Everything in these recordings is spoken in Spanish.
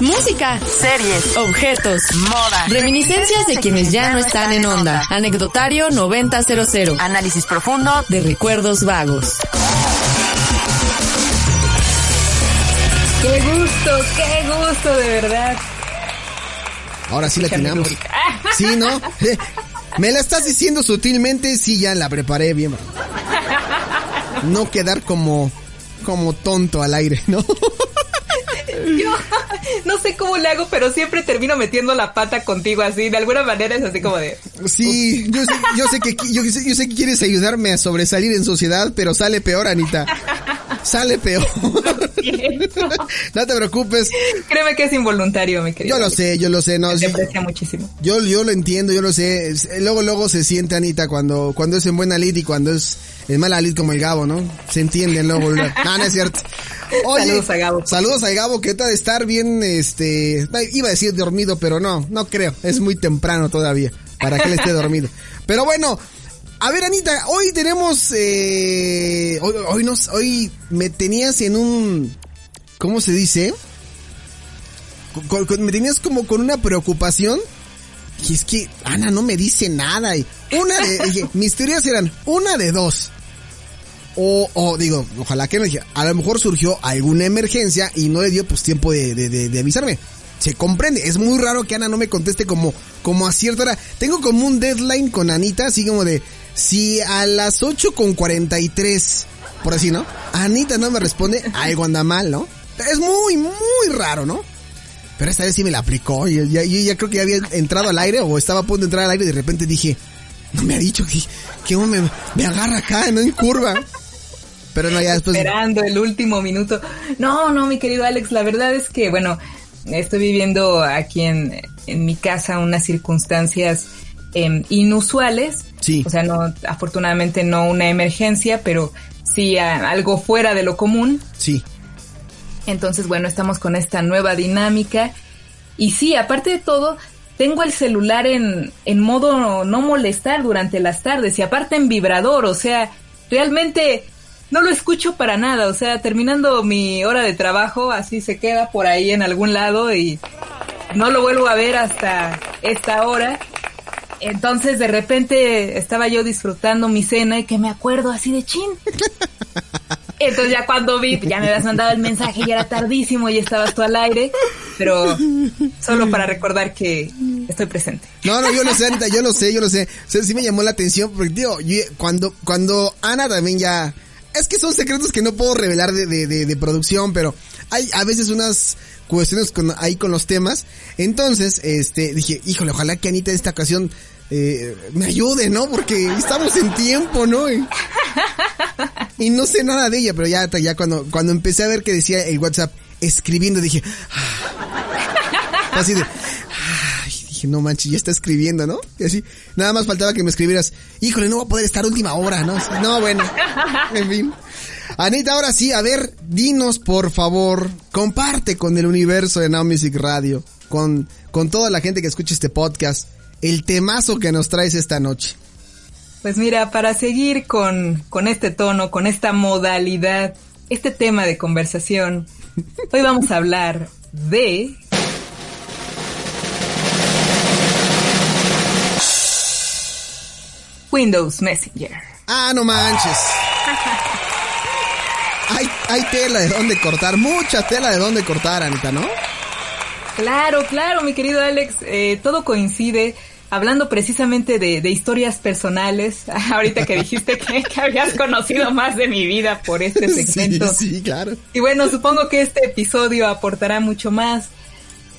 Música, series, objetos, moda, reminiscencias de quienes ya no están en onda. Anecdotario 9000. análisis profundo de recuerdos vagos. Qué gusto, qué gusto, de verdad. Ahora sí la tenemos. Sí, ¿no? Me la estás diciendo sutilmente, sí, ya la preparé bien. No quedar como, como tonto al aire, ¿no? Yo no sé cómo le hago, pero siempre termino metiendo la pata contigo así. De alguna manera es así como de. Sí, yo sé, yo sé que yo sé, yo sé que quieres ayudarme a sobresalir en sociedad, pero sale peor, Anita. Sale peor. no te preocupes. Créeme que es involuntario, mi querido. Yo lo sé, yo lo sé, no. Te aprecia muchísimo. Yo, yo lo entiendo, yo lo sé. Luego, luego se siente Anita cuando, cuando es en buena lid y cuando es en mala lid como el Gabo, ¿no? Se entiende luego. no, no es cierto. Saludos a Gabo. Saludos a Gabo, que está de estar bien, este, iba a decir dormido, pero no, no creo. Es muy temprano todavía para que él esté dormido. Pero bueno, a ver, Anita, hoy tenemos, eh, hoy, hoy, nos, hoy me tenías en un, ¿cómo se dice? me tenías como con una preocupación. Y es que Ana no me dice nada. Y una de, mis teorías eran una de dos. O, o digo, ojalá que no a lo mejor surgió alguna emergencia y no le dio pues tiempo de, de, de, de avisarme. Se comprende, es muy raro que Ana no me conteste como, como a cierta hora. Tengo como un deadline con Anita, así como de, si a las 8 con 43, por así, ¿no? Anita no me responde, algo anda mal, ¿no? Es muy, muy raro, ¿no? Pero esta vez sí me la aplicó. Y ya, yo ya creo que ya había entrado al aire o estaba a punto de entrar al aire y de repente dije, no me ha dicho que, que me, me agarra acá, no en curva. Pero no, ya después... Esperando el último minuto. No, no, mi querido Alex, la verdad es que, bueno, estoy viviendo aquí en, en mi casa unas circunstancias eh, inusuales. Sí. O sea, no, afortunadamente no una emergencia, pero sí a, algo fuera de lo común. Sí. Entonces, bueno, estamos con esta nueva dinámica. Y sí, aparte de todo, tengo el celular en, en modo no molestar durante las tardes y aparte en vibrador, o sea, realmente no lo escucho para nada, o sea, terminando mi hora de trabajo, así se queda por ahí en algún lado y no lo vuelvo a ver hasta esta hora. Entonces de repente estaba yo disfrutando mi cena y que me acuerdo así de chin. Entonces ya cuando vi, ya me habías mandado el mensaje, ya era tardísimo y estabas tú al aire, pero solo para recordar que estoy presente. No, no, yo lo sé, Anita, yo lo sé, yo lo sé. O sea, sí me llamó la atención porque, tío, cuando, cuando Ana también ya... Es que son secretos que no puedo revelar de, de, de, de producción, pero hay a veces unas cuestiones con, ahí con los temas. Entonces, este, dije, híjole, ojalá que Anita esta ocasión eh, me ayude, ¿no? Porque estamos en tiempo, ¿no? Y, y, no sé nada de ella, pero ya, ya cuando, cuando empecé a ver que decía el WhatsApp escribiendo, dije, ah, así de, dije, no manches, ya está escribiendo, ¿no? Y así, nada más faltaba que me escribieras, híjole, no va a poder estar última hora, ¿no? No, bueno, en fin. Anita, ahora sí, a ver, dinos por favor, comparte con el universo de Now Music Radio, con, con toda la gente que escucha este podcast, el temazo que nos traes esta noche. Pues mira, para seguir con, con este tono, con esta modalidad, este tema de conversación, hoy vamos a hablar de... Windows Messenger. Ah, no manches. hay, hay tela de dónde cortar, mucha tela de dónde cortar, Anita, ¿no? Claro, claro, mi querido Alex, eh, todo coincide. Hablando precisamente de, de, historias personales, ahorita que dijiste que, que, habías conocido más de mi vida por este segmento. Sí, sí, claro. Y bueno, supongo que este episodio aportará mucho más.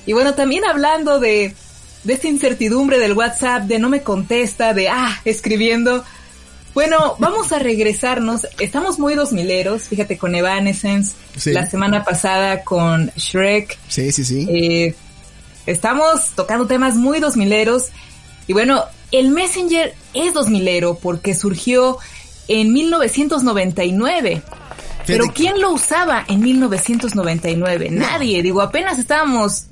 Y bueno, también hablando de, de esta incertidumbre del WhatsApp, de no me contesta, de ah, escribiendo. Bueno, vamos a regresarnos. Estamos muy dos mileros, fíjate, con Evanescence. Sí. La semana pasada con Shrek. Sí, sí, sí. Eh, estamos tocando temas muy dos mileros. Y bueno, el Messenger es dos milero porque surgió en 1999. Pero ¿quién lo usaba en 1999? Nadie. Digo, apenas estábamos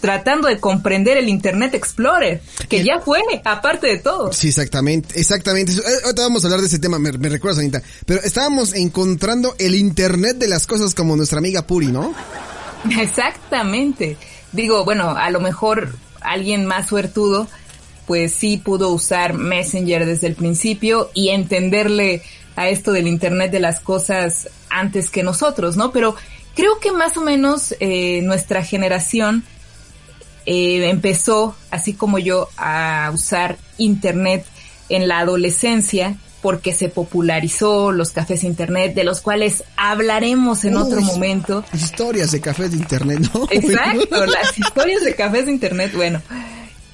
tratando de comprender el Internet Explorer, que el, ya fue, aparte de todo. Sí, exactamente, exactamente. Ahorita vamos a hablar de ese tema, me, me recuerdas, Anita. Pero estábamos encontrando el Internet de las cosas como nuestra amiga Puri, ¿no? Exactamente. Digo, bueno, a lo mejor alguien más suertudo, pues sí pudo usar Messenger desde el principio y entenderle a esto del Internet de las cosas antes que nosotros, ¿no? Pero creo que más o menos eh, nuestra generación eh, empezó, así como yo, a usar Internet en la adolescencia porque se popularizó los cafés internet, de los cuales hablaremos en otro momento. Historias de cafés de internet, ¿no? Exacto, las historias de cafés de internet, bueno.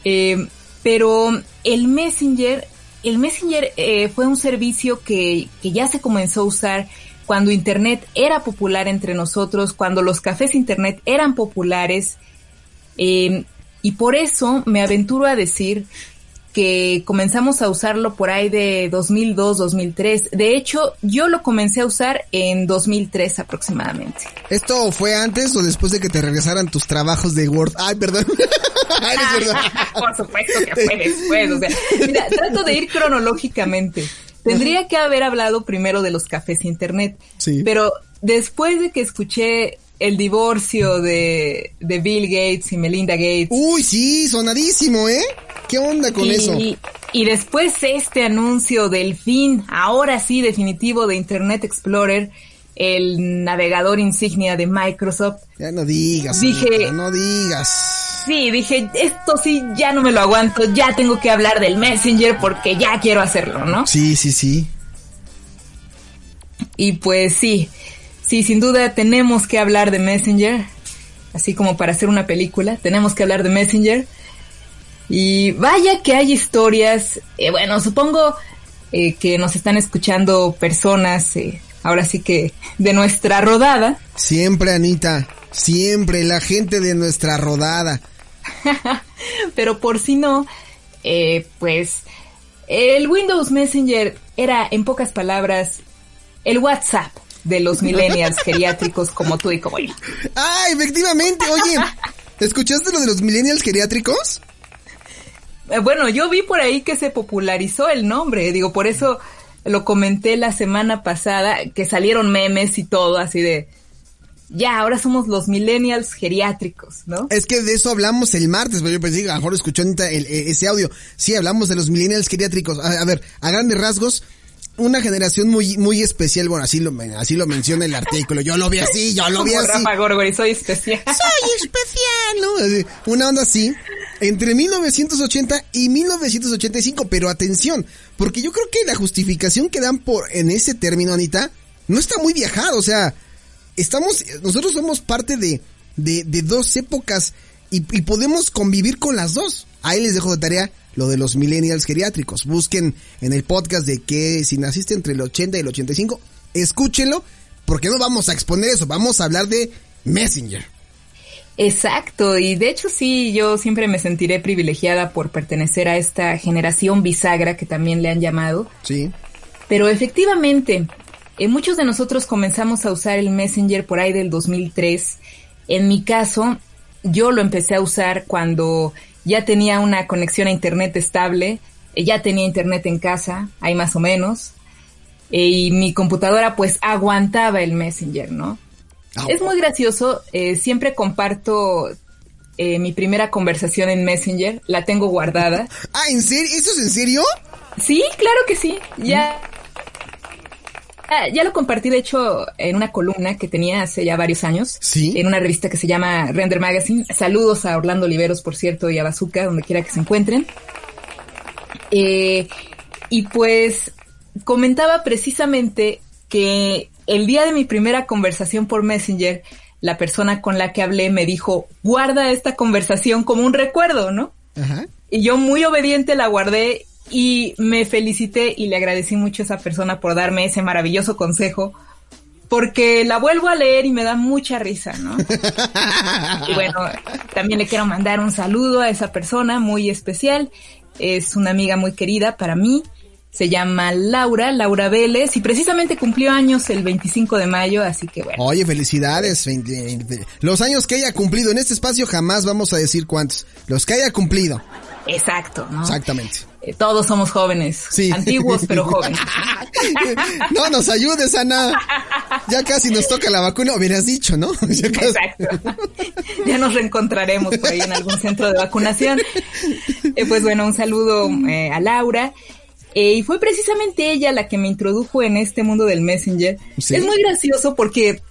Eh, pero el Messenger, el Messenger eh, fue un servicio que, que ya se comenzó a usar cuando Internet era popular entre nosotros, cuando los cafés Internet eran populares. Eh, y por eso me aventuro a decir que comenzamos a usarlo por ahí de 2002, 2003. De hecho, yo lo comencé a usar en 2003 aproximadamente. ¿Esto fue antes o después de que te regresaran tus trabajos de Word? Ay, perdón. Ay, por supuesto que fue después. O sea, mira, trato de ir cronológicamente. Tendría que haber hablado primero de los cafés internet. Sí. Pero después de que escuché el divorcio de, de Bill Gates y Melinda Gates. Uy, sí, sonadísimo, ¿eh? ¿Qué onda con eso? Y después este anuncio del fin, ahora sí definitivo de Internet Explorer, el navegador insignia de Microsoft. Ya no digas. Dije, no digas. Sí, dije, esto sí ya no me lo aguanto, ya tengo que hablar del Messenger porque ya quiero hacerlo, ¿no? Sí, sí, sí. Y pues sí, sí, sin duda tenemos que hablar de Messenger, así como para hacer una película, tenemos que hablar de Messenger. Y vaya que hay historias, eh, bueno, supongo eh, que nos están escuchando personas, eh, ahora sí que de nuestra rodada. Siempre, Anita, siempre la gente de nuestra rodada. Pero por si no, pues el Windows Messenger era, en pocas palabras, el WhatsApp de los millennials geriátricos como tú y como yo. Ah, efectivamente, oye, ¿escuchaste lo de los millennials geriátricos? Eh, bueno, yo vi por ahí que se popularizó el nombre, digo, por eso lo comenté la semana pasada, que salieron memes y todo así de, ya, ahora somos los millennials geriátricos, ¿no? Es que de eso hablamos el martes, pero yo pensé que a lo mejor escuchó ese audio. Sí, hablamos de los millennials geriátricos. A, ver, a grandes rasgos, una generación muy muy especial, bueno, así lo así lo menciona el artículo. Yo lo vi así, yo lo vi así. Rafa Gorgori, soy especial. Soy especial, ¿no? Una onda así entre 1980 y 1985, pero atención, porque yo creo que la justificación que dan por en ese término, Anita, no está muy viajado, o sea, estamos, nosotros somos parte de, de, de dos épocas y, y, podemos convivir con las dos. Ahí les dejo de tarea lo de los millennials geriátricos. Busquen en el podcast de que si naciste entre el 80 y el 85, escúchenlo, porque no vamos a exponer eso, vamos a hablar de Messenger. Exacto, y de hecho sí, yo siempre me sentiré privilegiada por pertenecer a esta generación bisagra que también le han llamado. Sí. Pero efectivamente, eh, muchos de nosotros comenzamos a usar el Messenger por ahí del 2003. En mi caso, yo lo empecé a usar cuando ya tenía una conexión a Internet estable, eh, ya tenía Internet en casa, ahí más o menos, eh, y mi computadora pues aguantaba el Messenger, ¿no? Ah, es muy gracioso, eh, siempre comparto eh, mi primera conversación en Messenger, la tengo guardada. Ah, ¿en serio? ¿Eso es en serio? Sí, claro que sí, ya... Ah, ya lo compartí, de hecho, en una columna que tenía hace ya varios años. Sí. En una revista que se llama Render Magazine. Saludos a Orlando Oliveros, por cierto, y a Bazooka, donde quiera que se encuentren. Eh, y pues comentaba precisamente que el día de mi primera conversación por Messenger, la persona con la que hablé me dijo, guarda esta conversación como un recuerdo, ¿no? Ajá. Y yo muy obediente la guardé y me felicité y le agradecí mucho a esa persona por darme ese maravilloso consejo, porque la vuelvo a leer y me da mucha risa, ¿no? y bueno, también le quiero mandar un saludo a esa persona muy especial, es una amiga muy querida para mí se llama Laura, Laura Vélez, y precisamente cumplió años el 25 de mayo, así que bueno. Oye, felicidades. Los años que haya cumplido en este espacio jamás vamos a decir cuántos. Los que haya cumplido. Exacto, ¿no? Exactamente. Eh, todos somos jóvenes, Sí. antiguos pero jóvenes. no nos ayudes, Ana. Ya casi nos toca la vacuna, hubieras dicho, ¿no? Ya casi- Exacto. Ya nos reencontraremos por ahí en algún centro de vacunación. Eh, pues bueno, un saludo eh, a Laura. Eh, y fue precisamente ella la que me introdujo en este mundo del Messenger. Sí. Es muy gracioso porque,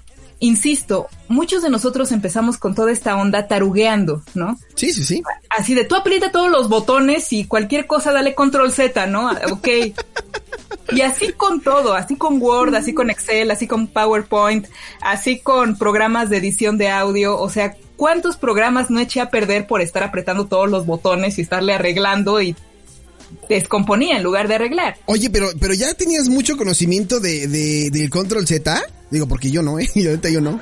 insisto, muchos de nosotros empezamos con toda esta onda tarugueando, ¿no? Sí, sí, sí. Así de tú aprieta todos los botones y cualquier cosa dale control Z, ¿no? Ah, Ok. Y así con todo, así con Word, así con Excel, así con PowerPoint, así con programas de edición de audio, o sea, ¿cuántos programas no eché a perder por estar apretando todos los botones y estarle arreglando y descomponía en lugar de arreglar? Oye, pero, pero ya tenías mucho conocimiento de, de, del control Z. Digo, porque yo no, ¿eh? Y ahorita yo no.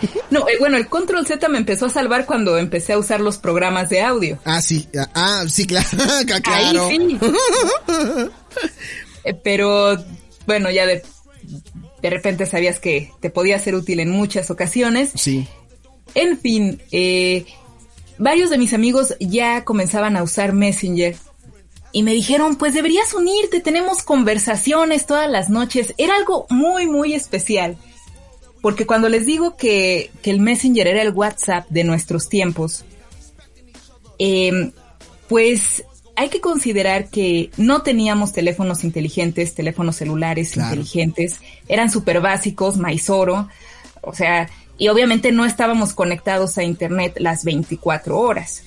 No, eh, bueno, el Control Z me empezó a salvar cuando empecé a usar los programas de audio. Ah, sí. Ah, sí, claro. claro. Ahí sí. Eh, Pero bueno, ya de, de repente sabías que te podía ser útil en muchas ocasiones. Sí. En fin, eh, varios de mis amigos ya comenzaban a usar Messenger y me dijeron, pues deberías unirte, tenemos conversaciones todas las noches. Era algo muy, muy especial. Porque cuando les digo que, que el Messenger era el WhatsApp de nuestros tiempos, eh, pues hay que considerar que no teníamos teléfonos inteligentes, teléfonos celulares Claro. inteligentes, eran súper básicos, maizoro, o sea, y obviamente no estábamos conectados a Internet las 24 horas.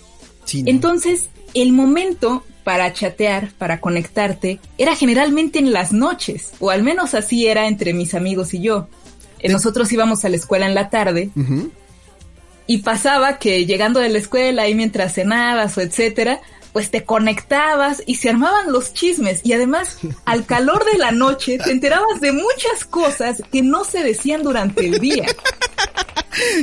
sí no. Entonces, el momento para chatear, para conectarte, era generalmente en las noches, o al menos así era entre mis amigos y yo. Eh, Nosotros íbamos a la escuela en la tarde y pasaba que llegando de la escuela y mientras cenabas o etcétera, pues te conectabas y se armaban los chismes y además al calor de la noche te enterabas de muchas cosas que no se decían durante el día.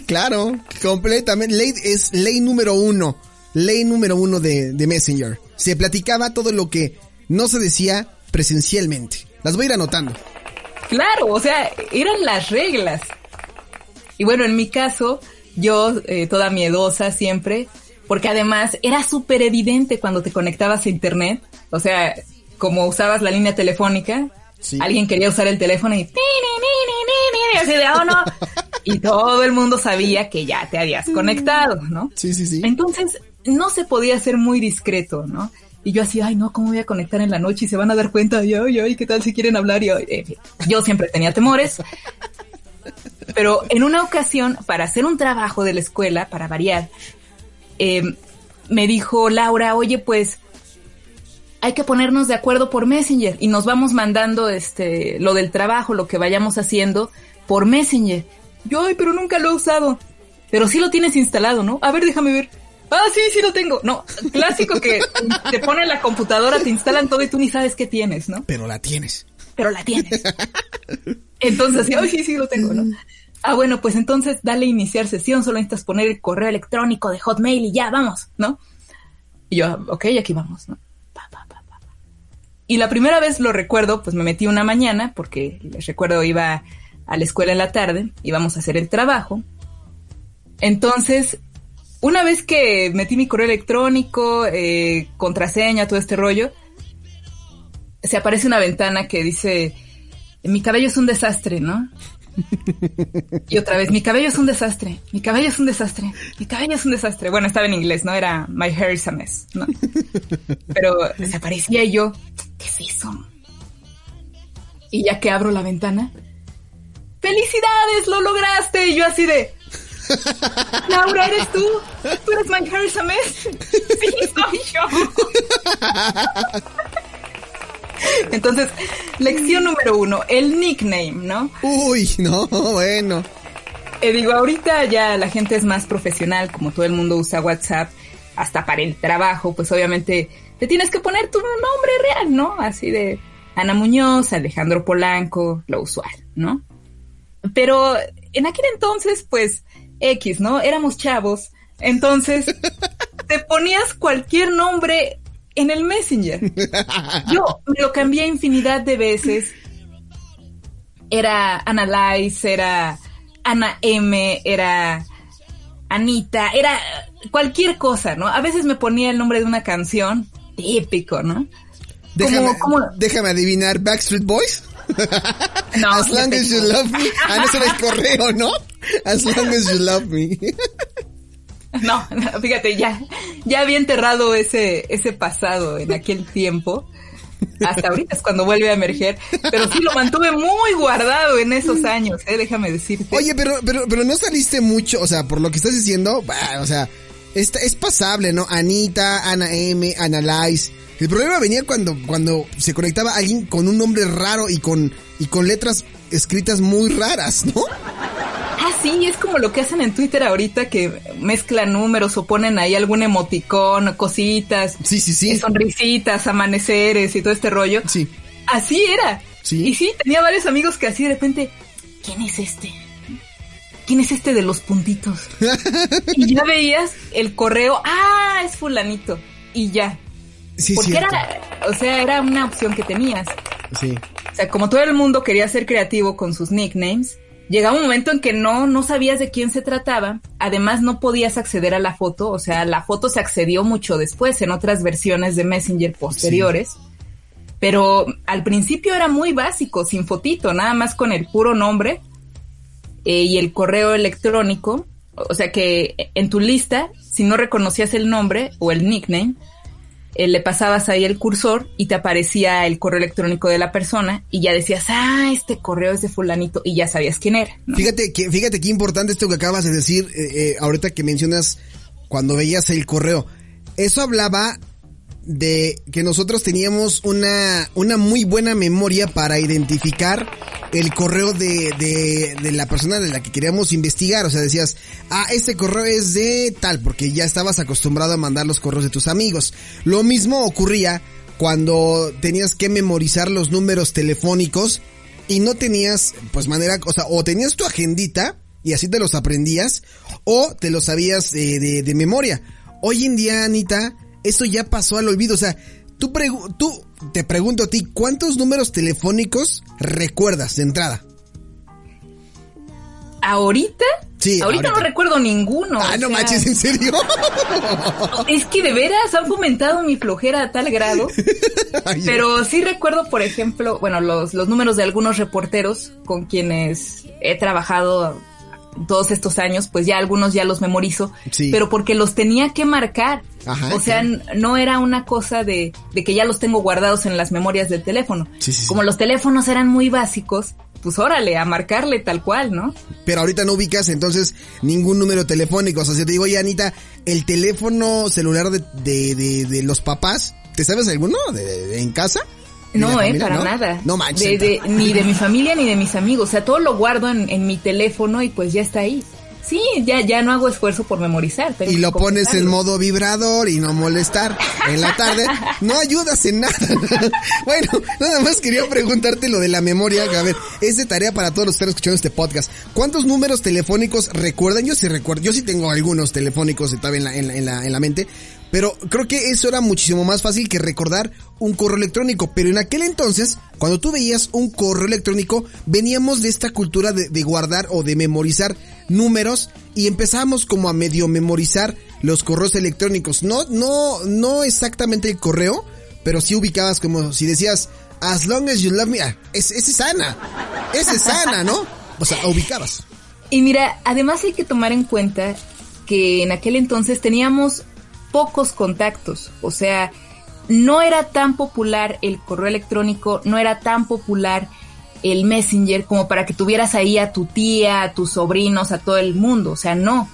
Claro, completamente. Ley es ley número uno. Ley número uno de, de Messenger. Se platicaba todo lo que no se decía presencialmente. Las voy a ir anotando. Claro, o sea, eran las reglas. Y bueno, en mi caso, yo eh, toda miedosa siempre, porque además era súper evidente cuando te conectabas a internet, o sea, como usabas la línea telefónica, Sí. alguien quería usar el teléfono y, así de, oh no, y todo el mundo sabía que ya te habías conectado, ¿no? Sí, sí, sí. Entonces, no se podía ser muy discreto, ¿no? Y yo así, ay, no, ¿cómo voy a conectar en la noche y se van a dar cuenta? Y, ay, ay, ¿qué tal si quieren hablar? Fin, yo siempre tenía temores. Pero en una ocasión, para hacer un trabajo de la escuela, para variar, eh, me dijo Laura, oye, pues hay que ponernos de acuerdo por Messenger y nos vamos mandando este lo del trabajo, lo que vayamos haciendo por Messenger. Yo, ay, pero nunca lo he usado. Pero sí lo tienes instalado, ¿no? A ver, déjame ver. Ah, sí, sí lo tengo. No, clásico que te ponen la computadora, te instalan todo y tú ni sabes qué tienes, ¿no? Pero la tienes. Pero la tienes. Entonces, sí, sí, sí lo tengo, ¿no? Ah, bueno, pues entonces dale iniciar sesión, solo necesitas poner el correo electrónico de Hotmail y ya, vamos, ¿no? Y yo, ok, aquí vamos, ¿no? Pa, pa, pa. Y la primera vez lo recuerdo, pues me metí una mañana, porque les recuerdo iba a la escuela en la tarde, íbamos a hacer el trabajo. Entonces, una vez que metí mi correo electrónico, eh, contraseña, todo este rollo, se aparece una ventana que dice, mi cabello es un desastre, ¿no? Y otra vez, mi cabello es un desastre, mi cabello es un desastre, mi cabello es un desastre. Bueno, estaba en inglés, ¿no? Era My hair is a mess, ¿no? Pero se aparecía y yo, ¿qué es eso? Y ya que abro la ventana, ¡felicidades! ¡Lo lograste! Y yo así de, Laura, ¿eres tú? ¿Tú eres is a mess? Sí, soy yo. Entonces, lección número uno, el nickname, ¿no? Uy, no, bueno. Eh, digo, ahorita ya la gente es más profesional, como todo el mundo usa WhatsApp, hasta para el trabajo, pues obviamente te tienes que poner tu nombre real, ¿no? Así de Ana Muñoz, Alejandro Polanco, lo usual, ¿no? Pero en aquel entonces, pues, X, ¿no? Éramos chavos, entonces te ponías cualquier nombre en el Messenger. Yo me lo cambié infinidad de veces. Era Analyze, era Ana M, era Anita, era cualquier cosa, ¿no? A veces me ponía el nombre de una canción, típico, ¿no? Déjame, déjame adivinar, Backstreet Boys. No, as long as you love me. Ah, no, eso es correo, ¿no? As long as you love me. No, fíjate, ya, ya había enterrado ese, ese pasado en aquel tiempo. Hasta ahorita es cuando vuelve a emerger, pero sí lo mantuve muy guardado en esos años, eh, déjame decirte. Oye, pero, pero, pero no saliste mucho, o sea, por lo que estás diciendo, o sea, es, es pasable, ¿no? Anita, Ana M, Analyze. El problema venía cuando, cuando se conectaba alguien con un nombre raro y con, y con letras escritas muy raras, ¿no? Ah, sí, es como lo que hacen en Twitter ahorita que mezclan números o ponen ahí algún emoticón, cositas. Sí, sí, sí. Sonrisitas, amaneceres y todo este rollo. Sí. Así era. Sí. Y sí, tenía varios amigos que así de repente, ¿quién es este? ¿Quién es este de los puntitos? y ya veías el correo, ah, es fulanito. Y ya. Sí, Porque era, o sea, era una opción que tenías. Sí. O sea, como todo el mundo quería ser creativo con sus nicknames, llegaba un momento en que no, no sabías de quién se trataba, además no podías acceder a la foto, o sea, la foto se accedió mucho después en otras versiones de Messenger posteriores, pero al principio era muy básico, sin fotito, nada más con el puro nombre eh, y el correo electrónico, o sea que en tu lista, si no reconocías el nombre o el nickname, eh, le pasabas ahí el cursor y te aparecía el correo electrónico de la persona y ya decías, ah, este correo es de fulanito y ya sabías quién era. Fíjate que, fíjate qué importante esto que acabas de decir eh, eh, ahorita que mencionas cuando veías el correo. Eso hablaba de que nosotros teníamos una, una muy buena memoria para identificar el correo de, de, de, la persona de la que queríamos investigar. O sea, decías, ah, este correo es de tal, porque ya estabas acostumbrado a mandar los correos de tus amigos. Lo mismo ocurría cuando tenías que memorizar los números telefónicos y no tenías, pues manera, o sea, o tenías tu agendita y así te los aprendías, o te los sabías de, de memoria. Hoy en día, Anita, eso ya pasó al olvido. O sea, tú, tú te pregunto a ti, ¿cuántos números telefónicos recuerdas de entrada? ¿Ahorita? Sí. Ahorita, no recuerdo ninguno. Ah, no manches, ¿en serio? es que de veras han fomentado mi flojera a tal grado. pero sí recuerdo, por ejemplo, bueno, los, los números de algunos reporteros con quienes he trabajado todos estos años, pues ya algunos ya los memorizo, pero porque los tenía que marcar. o sea, no era una cosa de, de, que ya los tengo guardados en las memorias del teléfono. Como los teléfonos eran muy básicos, pues órale, a marcarle tal cual, ¿no? Pero ahorita no ubicas entonces ningún número telefónico. O sea, si te digo, oye, Anita, el teléfono celular de, de, de, los papás, ¿te sabes alguno de, en casa? No, eh, para nada. No manches. ni de mi familia ni de mis amigos. O sea, todo lo guardo en, mi teléfono y pues ya está ahí. Sí, ya, ya no hago esfuerzo por memorizar. y lo pones en modo vibrador y no molestar en la tarde. No ayudas en nada. bueno, nada más quería preguntarte lo de la memoria. a ver, es de tarea para todos los que están escuchando este podcast. ¿Cuántos números telefónicos recuerdan? Yo sí recuerdo, yo sí tengo algunos telefónicos en la, en la, en la mente. Pero creo que eso era muchísimo más fácil que recordar un correo electrónico. Pero en aquel entonces, cuando tú veías un correo electrónico, veníamos de esta cultura de, guardar o de memorizar números y empezamos como a medio memorizar los correos electrónicos. No, no, no exactamente el correo, pero sí ubicabas como si decías, as long as you love me, ah, ese es Ana, ese es Ana, ¿no? O sea, ubicabas. Y mira, además hay que tomar en cuenta que en aquel entonces teníamos pocos contactos, o sea, no era tan popular el correo electrónico, no era tan popular el Messenger como para que tuvieras ahí a tu tía, a tus sobrinos, a todo el mundo, o sea, no.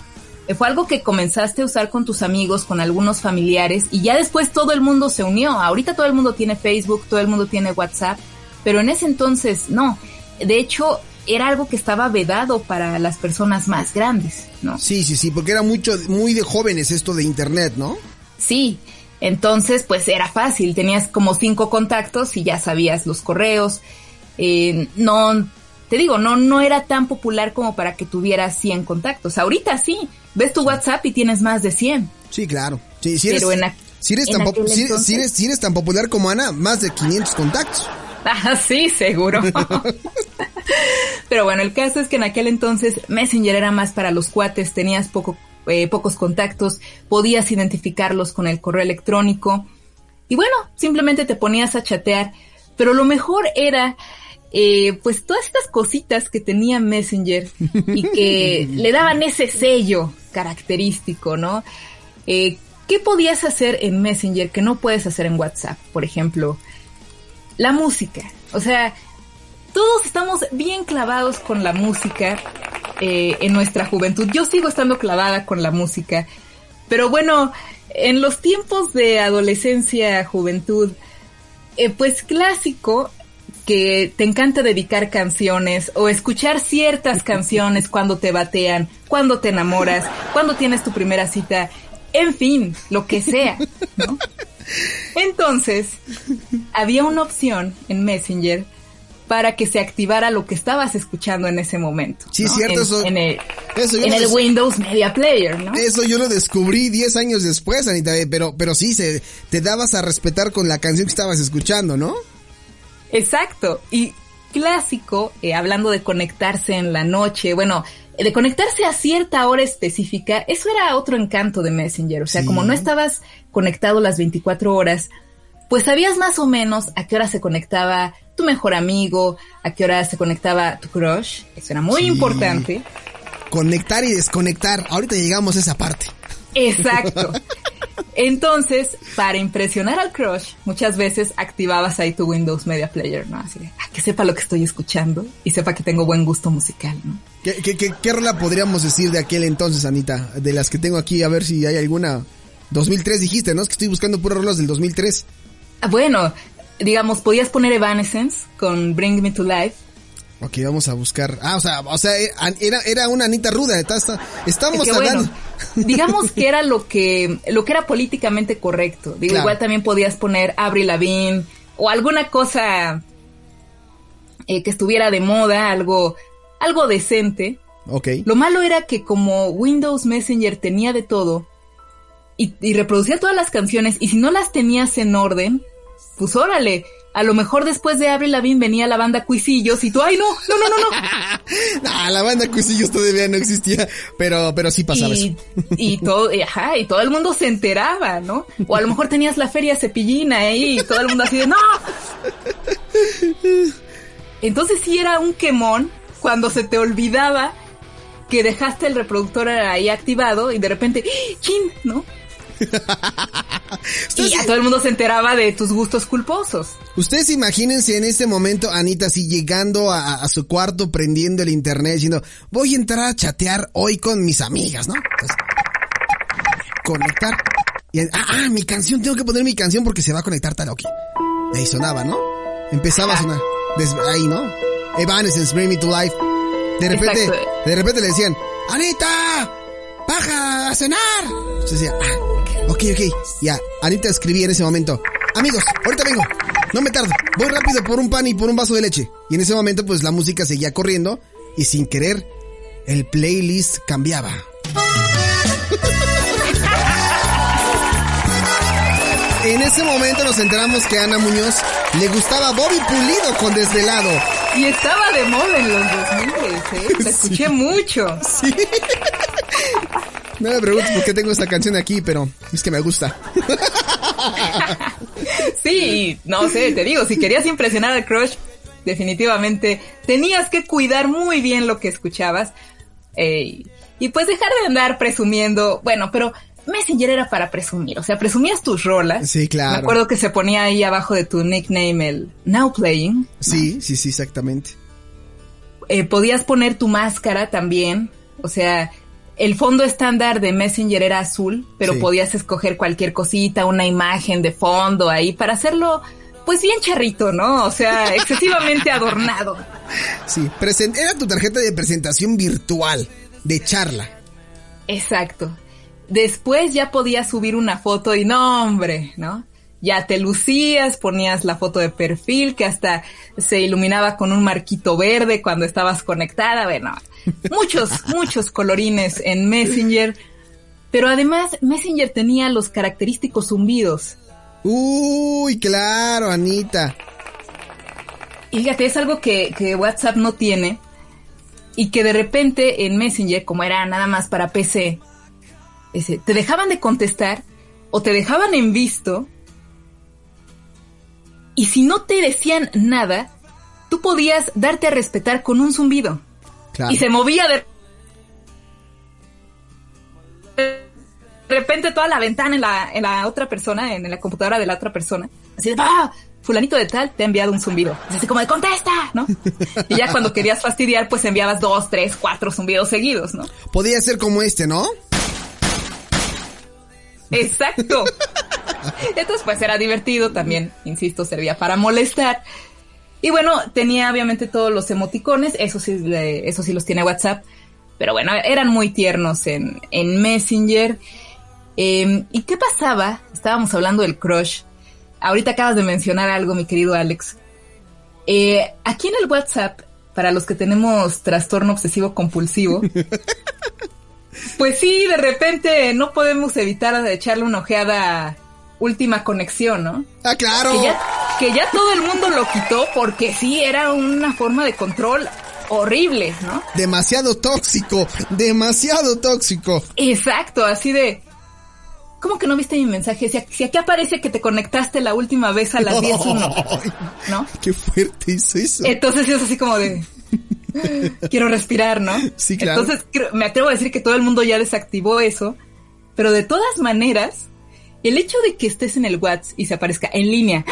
Fue algo que comenzaste a usar con tus amigos, con algunos familiares y ya después todo el mundo se unió. Ahorita todo el mundo tiene Facebook, todo el mundo tiene WhatsApp, pero en ese entonces no. De hecho, era algo que estaba vedado para las personas más grandes, ¿no? Sí, sí, sí, porque era mucho, muy de jóvenes esto de internet, ¿no? Sí, entonces pues era fácil, tenías como cinco contactos y ya sabías los correos, eh, no, te digo, no, no era tan popular como para que tuvieras 100 contactos. Ahorita sí, ves tu WhatsApp y tienes más de 100. Sí, claro. Sí, si eres, si eres, tan si eres tan popular como Ana, más de 500 contactos. Ah, sí, seguro. Pero bueno, el caso es que en aquel entonces Messenger era más para los cuates, tenías poco, eh, pocos contactos, podías identificarlos con el correo electrónico. y bueno, simplemente te ponías a chatear. Pero lo mejor era eh, pues todas estas cositas que tenía Messenger y que le daban ese sello característico, ¿no? Eh, ¿Qué podías hacer en Messenger que no puedes hacer en WhatsApp? Por ejemplo, la música. O sea, todos estamos bien clavados con la música eh, en nuestra juventud. Yo sigo estando clavada con la música. Pero bueno, en los tiempos de adolescencia, juventud, eh, pues clásico que te encanta dedicar canciones o escuchar ciertas canciones cuando te batean, cuando te enamoras, cuando tienes tu primera cita, en fin, lo que sea, ¿no? Entonces, había una opción en Messenger para que se activara lo que estabas escuchando en ese momento. Sí, cierto, en, eso. En el, en el Windows Media Player, ¿no? Eso yo lo descubrí 10 años después, Anita, eh, pero, pero sí, se, te dabas a respetar con la canción que estabas escuchando, ¿no? Exacto. Y clásico, eh, hablando de conectarse en la noche, bueno, de conectarse a cierta hora específica, eso era otro encanto de Messenger. O sea, como no estabas conectado las 24 horas, pues sabías más o menos a qué hora se conectaba tu mejor amigo, a qué hora se conectaba tu crush. Eso era muy importante. Conectar y desconectar. Ahorita llegamos a esa parte. Exacto. Entonces, para impresionar al crush, muchas veces activabas ahí tu Windows Media Player, ¿no? Así de, ah, que sepa lo que estoy escuchando y sepa que tengo buen gusto musical, ¿no? ¿Qué, qué, qué, qué rola podríamos decir de aquel entonces, Anita? De las que tengo aquí, a ver si hay alguna. 2003 dijiste, ¿no? Es que estoy buscando puras rolas del 2003. Ah, bueno, digamos, podías poner Evanescence con Bring Me to Life. Ok, vamos a buscar. Ah, o sea, o sea, era, era una Anita ruda. Estamos hablando. digamos que era lo que, lo que era políticamente correcto. Digo, igual también podías poner Avril Lavigne o alguna cosa eh, que estuviera de moda, algo, algo decente. Ok. Lo malo era que como Windows Messenger tenía de todo y, y reproducía todas las canciones y si no las tenías en orden, pues órale, a lo mejor después de Avril Lavigne venía la banda Cuisillos y tú, ay no, no, no, no, no. nah, la banda Cuisillos todavía no existía, pero, pero sí pasaba y, eso. y todo, ajá, y todo el mundo se enteraba, ¿no? O a lo mejor tenías la feria cepillina ahí y todo el mundo así de, no. Entonces sí era un quemón cuando se te olvidaba que dejaste el reproductor ahí activado y de repente, ¡chin! ¿no? y a todo el mundo se enteraba de tus gustos culposos. Ustedes imagínense en este momento Anita así llegando a, su cuarto, prendiendo el internet, diciendo, voy a entrar a chatear hoy con mis amigas, ¿no? conectar. Y, ah, ah, mi canción, tengo que poner mi canción porque se va a conectar Taroki. Ahí sonaba, ¿no? Empezaba a sonar. ahí, ¿no? Evanescence, Bring Me to Life. De repente, de repente le decían, Anita, baja a cenar. Entonces decía, ah, ok, ok. Ya, Anita escribía en ese momento, amigos, ahorita vengo, no me tardo, voy rápido por un pan y por un vaso de leche. Y en ese momento pues la música seguía corriendo y sin querer el playlist cambiaba. En ese momento nos enteramos que a Ana Muñoz le gustaba Bobby Pulido con Desvelado. Y estaba de moda en los 2000, ¿eh? La escuché mucho. Sí. No me preguntes por qué tengo esta canción aquí, pero es que me gusta. Sí, no sé, te digo, si querías impresionar al crush, definitivamente tenías que cuidar muy bien lo que escuchabas. Eh, y pues dejar de andar presumiendo, bueno, pero Messenger era para presumir, o sea, presumías tus rolas. Sí, claro. Me acuerdo que se ponía ahí abajo de tu nickname el Now Playing. Sí, sí, sí, exactamente. Eh, podías poner tu máscara también, o sea, el fondo estándar de Messenger era azul, pero podías escoger cualquier cosita, una imagen de fondo ahí para hacerlo pues bien charrito, ¿no? O sea, excesivamente adornado. Sí, era tu tarjeta de presentación virtual, de charla. Exacto. Después ya podías subir una foto y no, hombre, ¿no? Ya te lucías, ponías la foto de perfil que hasta se iluminaba con un marquito verde cuando estabas conectada, bueno, muchos, muchos colorines en Messenger. Pero además, Messenger tenía los característicos zumbidos. Uy, claro, Anita. Y fíjate, es algo que, que WhatsApp no tiene. Y que de repente en Messenger, como era nada más para PC, ese, te dejaban de contestar o te dejaban en visto Y si no te decían nada, tú podías darte a respetar con un zumbido. Y se movía de de repente toda la ventana en la, en la otra persona, en la computadora de la otra persona. Así de, ¡ah! Fulanito de tal te ha enviado un zumbido. Así como de contesta, ¿no? Y ya cuando querías fastidiar, pues enviabas dos, tres, cuatro zumbidos seguidos, ¿no? Podía ser como este, ¿no? Exacto. Entonces, pues era divertido también, insisto, servía para molestar. Y bueno, tenía obviamente todos los emoticones, eso sí, eso sí los tiene WhatsApp. Pero bueno, eran muy tiernos en, en Messenger. Em, ¿Y qué pasaba? Estábamos hablando del crush. Ahorita acabas de mencionar algo, mi querido Alex. Eh, aquí en el WhatsApp, para los que tenemos trastorno obsesivo compulsivo, pues sí, de repente no podemos evitar echarle una ojeada última conexión, ¿no? Ah, claro. Que ya, que ya todo el mundo lo quitó porque sí era una forma de control horrible, ¿no? Demasiado tóxico, demasiado tóxico. Exacto, así de, ¿Cómo que no viste mi mensaje? Si, aquí aparece que te conectaste la última vez a las 10.1, ¿no? Qué fuerte es eso. Entonces es así como de... Quiero respirar, ¿no? Sí, claro. Entonces me atrevo a decir que todo el mundo ya desactivó eso, pero de todas maneras, el hecho de que estés en el WhatsApp y se aparezca en línea,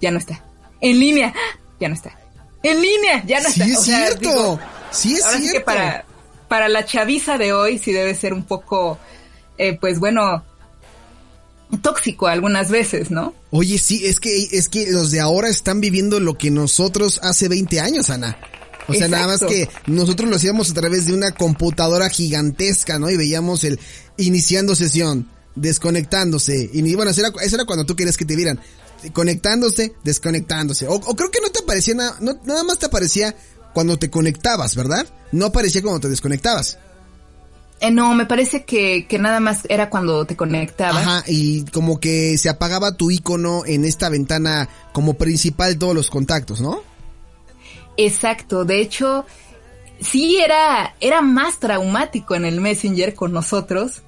ya no está. En línea, ya no está. En línea, ya no está. Sí, es cierto. sí, es cierto. que para, para la chaviza de hoy sí debe ser un poco, eh, pues bueno, tóxico algunas veces, ¿no? Oye, sí, es que, es que los de ahora están viviendo lo que nosotros hace 20 años, Ana. O sea, nada más que nosotros lo hacíamos a través de una computadora gigantesca, ¿no? Y veíamos el iniciando sesión, desconectándose. Y bueno, eso era, eso era cuando tú querías que te vieran. Conectándose, desconectándose. O, creo que no te aparecía nada, no, nada más te aparecía cuando te conectabas, ¿verdad? No aparecía cuando te desconectabas. Eh, no, me parece que, que, nada más era cuando te conectabas. Ajá, y como que se apagaba tu icono en esta ventana como principal todos los contactos, ¿no? Exacto, de hecho, sí era, era más traumático en el Messenger con nosotros,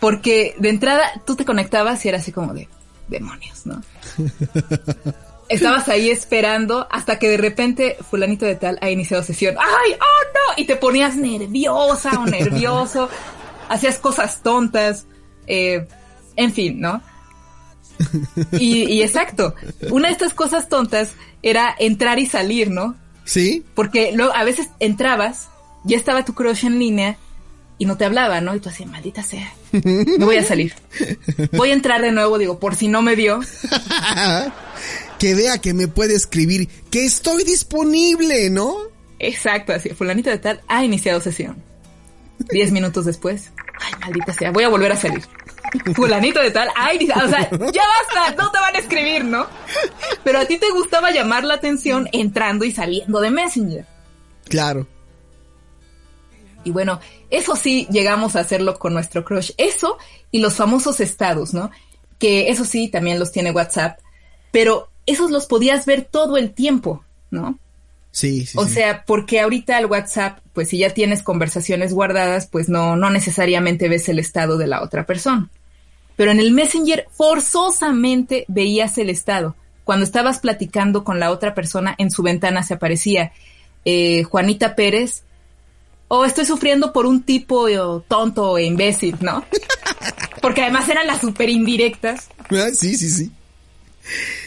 porque de entrada tú te conectabas y era así como de demonios, ¿no? estabas ahí esperando hasta que de repente fulanito de tal ha iniciado sesión. ¡Ay, oh no! Y te ponías nerviosa o nervioso, hacías cosas tontas, eh, en fin, ¿no? Y, y, exacto, una de estas cosas tontas era entrar y salir, ¿no? Sí. Porque luego a veces entrabas, ya estaba tu crush en línea y no te hablaba, ¿no? Y tú así, maldita sea, me voy a salir. Voy a entrar de nuevo, digo, por si no me vio. que vea que me puede escribir, que estoy disponible, ¿no? Exacto, así, fulanito de tal ha iniciado sesión. Diez minutos después, ay, maldita sea, voy a volver a salir. Fulanito de tal, ay, o sea, ya basta, no te van a escribir, ¿no? Pero a ti te gustaba llamar la atención entrando y saliendo de Messenger. Claro. Y bueno, eso sí llegamos a hacerlo con nuestro crush. Eso y los famosos estados, ¿no? Que eso sí también los tiene WhatsApp. Pero esos los podías ver todo el tiempo, ¿no? Sí, sí. O sea, porque ahorita el WhatsApp, pues si ya tienes conversaciones guardadas, pues no, no necesariamente ves el estado de la otra persona. Pero en el Messenger forzosamente veías el estado. Cuando estabas platicando con la otra persona, en su ventana se aparecía eh, Juanita Pérez, o estoy sufriendo por un tipo tonto e imbécil, ¿no? Porque además eran las super indirectas. Ah, sí, sí, sí.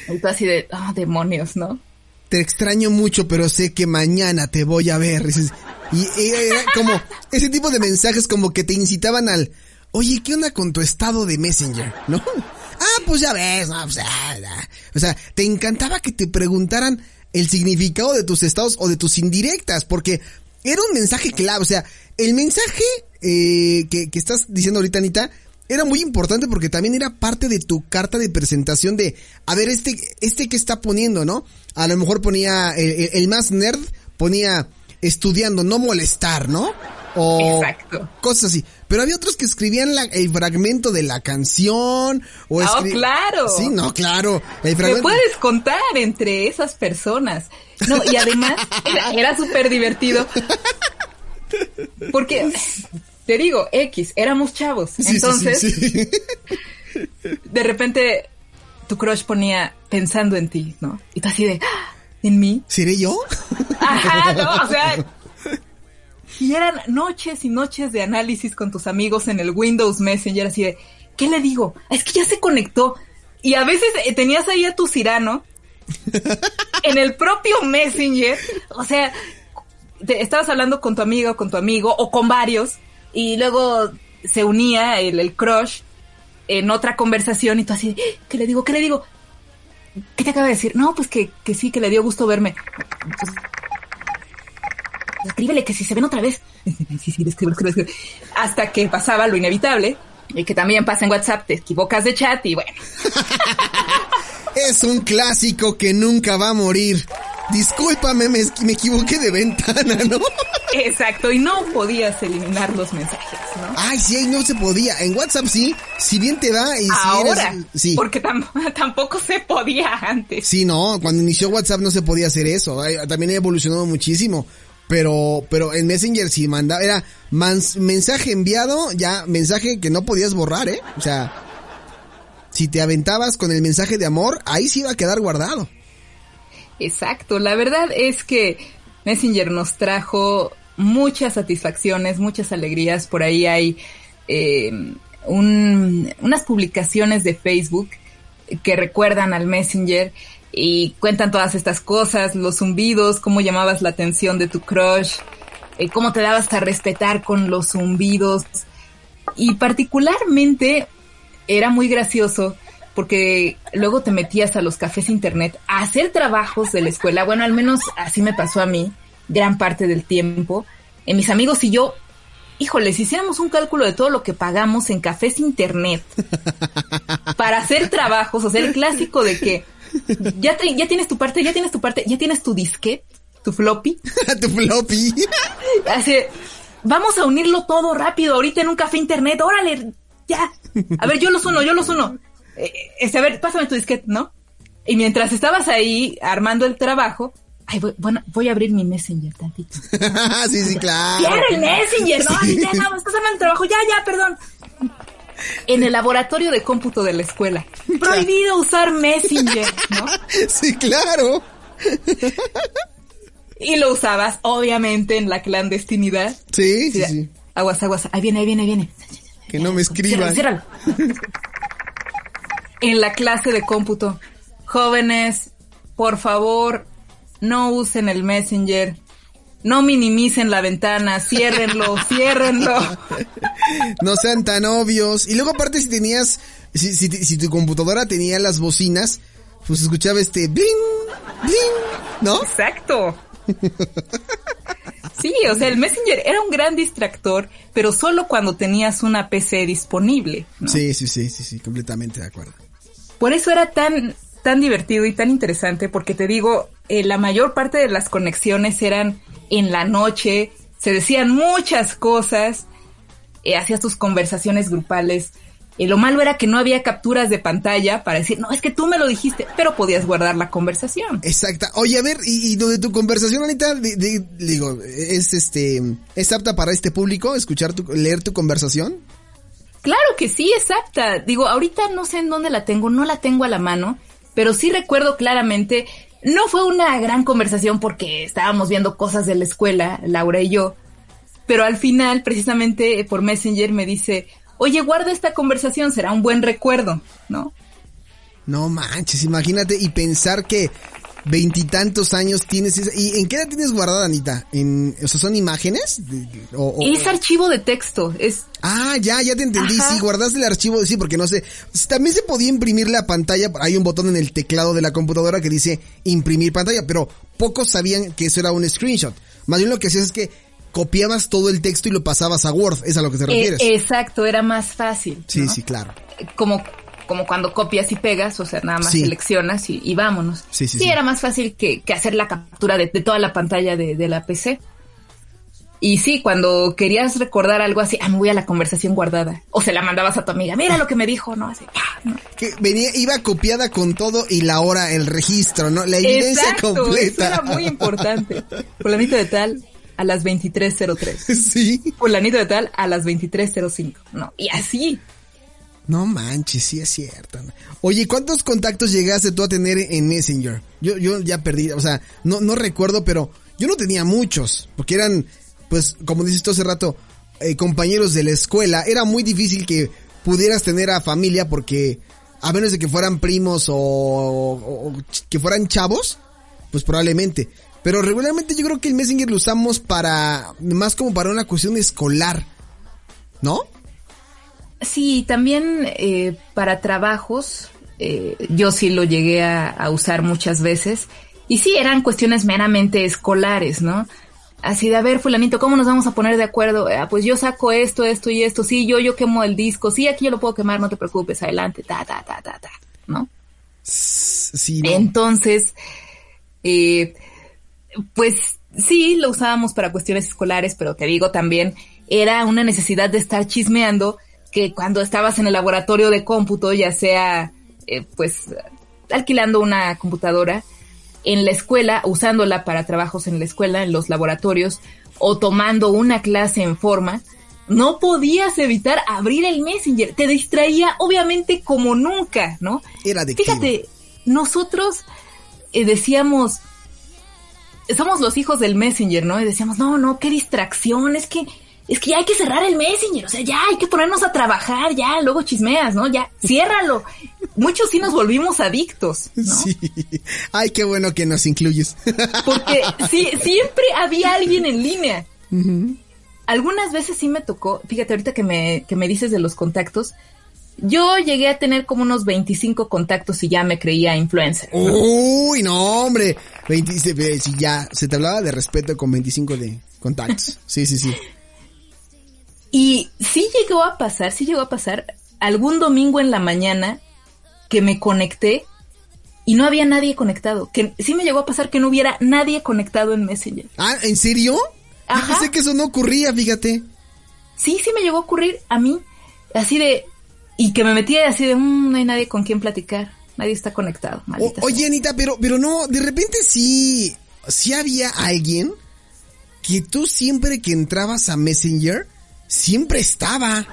Y tú así de, oh, demonios, ¿no? Te extraño mucho, pero sé que mañana te voy a ver. Y era como, ese tipo de mensajes como que te incitaban al, oye, ¿qué onda con tu estado de Messenger? ¿No? Ah, pues ya ves, no, pues, ah, o sea, te encantaba que te preguntaran el significado de tus estados o de tus indirectas, porque era un mensaje clave, o sea, el mensaje eh, que, que estás diciendo ahorita, Anita, era muy importante porque también era parte de tu carta de presentación de, a ver, este, este que está poniendo, ¿no? A lo mejor ponía, el, más nerd ponía estudiando, no molestar, ¿no? O Exacto. cosas así. Pero había otros que escribían la, el fragmento de la canción. O oh, claro. Sí, no, claro. El fragmento... puedes contar entre esas personas. No, y además era, era súper divertido. Porque te digo, X, éramos chavos. Entonces, de repente tu crush ponía, pensando en ti, ¿no? Y tú así de, ¡Ah! ¿en mí? ¿Seré yo? Ajá, no, o sea, y eran noches y noches de análisis con tus amigos en el Windows Messenger, así de, ¿qué le digo? Es que ya se conectó. Y a veces eh, tenías ahí a tu Cirano en el propio Messenger, o sea, te estabas hablando con tu amigo, con tu amigo, o con varios, y luego se unía el, el crush en otra conversación y tú así, ¿qué le digo? ¿Qué le digo? ¿Qué te acaba de decir? No, pues que, que sí, que le dio gusto verme. Pues, escríbele que si se ven otra vez. sí, sí, escribe, escribe, escribe. Hasta que pasaba lo inevitable, y que también pasa en WhatsApp, te equivocas de chat y bueno. es un clásico que nunca va a morir. Discúlpame, me, me, equivoqué de ventana, ¿no? Exacto, y no podías eliminar los mensajes, ¿no? Ay, sí, no se podía. En WhatsApp sí, si bien te va y Ahora, si eres, sí. porque tam tampoco se podía antes. Sí, no, cuando inició WhatsApp no se podía hacer eso. También ha evolucionado muchísimo. Pero, pero en Messenger si mandaba, era mensaje enviado, ya mensaje que no podías borrar, ¿eh? O sea, si te aventabas con el mensaje de amor, ahí sí iba a quedar guardado. Exacto, la verdad es que Messenger nos trajo muchas satisfacciones, muchas alegrías. Por ahí hay eh, un, unas publicaciones de Facebook que recuerdan al Messenger y cuentan todas estas cosas, los zumbidos, cómo llamabas la atención de tu crush, eh, cómo te dabas a respetar con los zumbidos. Y particularmente era muy gracioso porque luego te metías a los cafés internet a hacer trabajos de la escuela. Bueno, al menos así me pasó a mí gran parte del tiempo. En mis amigos y yo, híjole, si hiciéramos un cálculo de todo lo que pagamos en cafés internet para hacer trabajos, o sea, el clásico de que ya, te, ya tienes tu parte, ya tienes tu parte, ya tienes tu disquete, tu floppy. tu floppy. Así, vamos a unirlo todo rápido ahorita en un café internet, órale, ya. A ver, yo los uno, yo los uno. Eh, este, a ver, pásame tu disquete, ¿no? Y mientras estabas ahí armando el trabajo, ay, voy, bueno, voy a abrir mi Messenger tantito. sí, sí, claro. Ya el Messenger, no, sí. ya no, estás armando el trabajo, ya, ya, perdón. En el laboratorio de cómputo de la escuela. Prohibido usar Messenger, ¿no? Sí, claro. Y lo usabas, obviamente, en la clandestinidad. Sí, sí, sí. Aguas, aguas. Ahí viene, ahí viene, ahí viene. Que no me escriban. Ciérralo, ciérralo. en la clase de cómputo. Jóvenes, por favor, no usen el Messenger. No minimicen la ventana, ciérrenlo, ciérrenlo. No sean tan obvios. Y luego aparte si tenías, si, si, si, tu computadora tenía las bocinas, pues escuchaba este bling, bling, ¿no? Exacto. Sí, o sea, el Messenger era un gran distractor, pero solo cuando tenías una PC disponible. ¿no? Sí, sí, sí, sí, sí, completamente de acuerdo. Por eso era tan, tan divertido y tan interesante, porque te digo, eh, la mayor parte de las conexiones eran en la noche, se decían muchas cosas, eh, hacías tus conversaciones grupales. Y lo malo era que no había capturas de pantalla para decir, no, es que tú me lo dijiste, pero podías guardar la conversación. Exacta. Oye, a ver, y, y lo de tu conversación, Anita, de, de, digo, es este, es apta para este público escuchar tu, leer tu conversación. Claro que sí, es apta. Digo, ahorita no sé en dónde la tengo, no la tengo a la mano, pero sí recuerdo claramente, no fue una gran conversación porque estábamos viendo cosas de la escuela, Laura y yo, pero al final, precisamente por Messenger, me dice, oye, guarda esta conversación, será un buen recuerdo, ¿no? No manches, imagínate y pensar que veintitantos años tienes esa, ¿y en qué la tienes guardada, Anita? ¿En, o sea, son imágenes? O, o, es archivo de texto, es... Ah, ya, ya te entendí, Ajá. sí, guardaste el archivo, sí, porque no sé, también se podía imprimir la pantalla, hay un botón en el teclado de la computadora que dice imprimir pantalla, pero pocos sabían que eso era un screenshot. Más bien lo que hacías es que copiabas todo el texto y lo pasabas a Word, es a lo que te refieres. Eh, exacto, era más fácil. Sí, ¿no? sí, claro. Como como cuando copias y pegas, o sea, nada más sí. seleccionas y, y, vámonos. Sí, sí, sí, era más fácil que, que hacer la captura de, de, toda la pantalla de, de, la PC. Y sí, cuando querías recordar algo así, ah, me voy a la conversación guardada. O se la mandabas a tu amiga, mira lo que me dijo, ¿no? Así, ah, ¿no? Que venía, iba copiada con todo y la hora, el registro, ¿no? La evidencia Exacto, completa. Eso era muy importante. Fulanito de tal, a las 23.03. Sí. Fulanito de tal, a las 23.05. No, y así. No manches, sí es cierto. Oye, ¿cuántos contactos llegaste tú a tener en Messenger? Yo, yo ya perdí, o sea, no, no recuerdo, pero yo no tenía muchos, porque eran, pues, como dices tú hace rato, eh, compañeros de la escuela. Era muy difícil que pudieras tener a familia porque, a menos de que fueran primos o, o que fueran chavos, pues probablemente. Pero regularmente yo creo que el Messenger lo usamos para, más como para una cuestión escolar, ¿no? Sí, también eh, para trabajos, eh, yo sí lo llegué a, a, usar muchas veces. Y sí, eran cuestiones meramente escolares, ¿no? Así de, a ver, fulanito, ¿cómo nos vamos a poner de acuerdo? Ah, pues yo saco esto, esto y esto. Sí, yo, yo quemo el disco. Sí, aquí yo lo puedo quemar, no te preocupes, adelante, ta, ta, ta, ta, ta, ¿no? Sí. ¿no? Entonces, eh, pues sí, lo usábamos para cuestiones escolares, pero te digo también, era una necesidad de estar chismeando que cuando estabas en el laboratorio de cómputo, ya sea, eh, pues, alquilando una computadora, en la escuela, usándola para trabajos en la escuela, en los laboratorios, o tomando una clase en forma, no podías evitar abrir el Messenger. Te distraía, obviamente, como nunca, ¿no? Era adictivo. Fíjate, nosotros eh, decíamos, somos los hijos del Messenger, ¿no? Y decíamos, no, no, qué distracción, es que es que ya hay que cerrar el Messenger, o sea, ya hay que ponernos a trabajar, ya, luego chismeas, ¿no? Ya, ciérralo. Muchos sí nos volvimos adictos, ¿no? Sí. Ay, qué bueno que nos incluyes. Porque sí, siempre había alguien en línea. Uh -huh. Algunas veces sí me tocó, fíjate, ahorita que me, que me dices de los contactos, yo llegué a tener como unos 25 contactos y ya me creía influencer. ¿no? Uy, no, hombre. 20, si ya se te hablaba de respeto con 25 de contactos. Sí, sí, sí. Y sí llegó a pasar, sí llegó a pasar algún domingo en la mañana que me conecté y no había nadie conectado. Que sí me llegó a pasar que no hubiera nadie conectado en Messenger. Ah, ¿en serio? Ajá. Yo pensé que eso no ocurría, fíjate. Sí, sí me llegó a ocurrir a mí. Así de. Y que me metí así de. Mmm, no hay nadie con quien platicar. Nadie está conectado. O, oye, Anita, pero, pero no, de repente sí. Sí había alguien que tú siempre que entrabas a Messenger siempre estaba.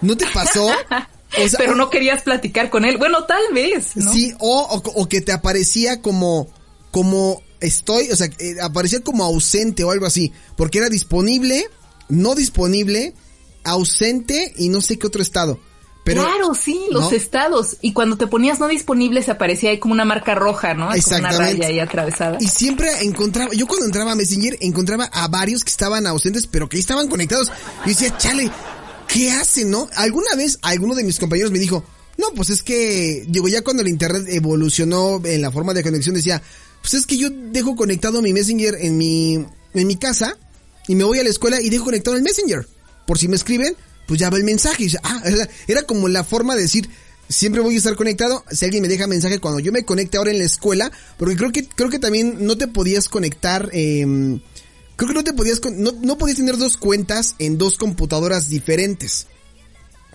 ¿No te pasó? O sea, Pero no querías platicar con él. Bueno, tal vez. ¿no? Sí, o, o, o, que te aparecía como, como estoy, o sea, eh, aparecía como ausente o algo así. Porque era disponible, no disponible, ausente y no sé qué otro estado. Pero, claro, sí, los ¿no? estados. Y cuando te ponías no disponible se aparecía ahí como una marca roja, ¿no? Exactamente. Como una raya ahí atravesada. Y siempre encontraba, yo cuando entraba a Messenger encontraba a varios que estaban ausentes, pero que estaban conectados. Y decía, chale, ¿qué hacen, no? Alguna vez alguno de mis compañeros me dijo, no, pues es que, digo, ya cuando el internet evolucionó en la forma de conexión decía, pues es que yo dejo conectado mi Messenger en mi, en mi casa y me voy a la escuela y dejo conectado el Messenger. Por si me escriben, pues ya va el mensaje. Ah, era como la forma de decir, siempre voy a estar conectado. Si alguien me deja mensaje cuando yo me conecte ahora en la escuela, porque creo que, creo que también no te podías conectar, eh, creo que no te podías, no, no podías tener dos cuentas en dos computadoras diferentes.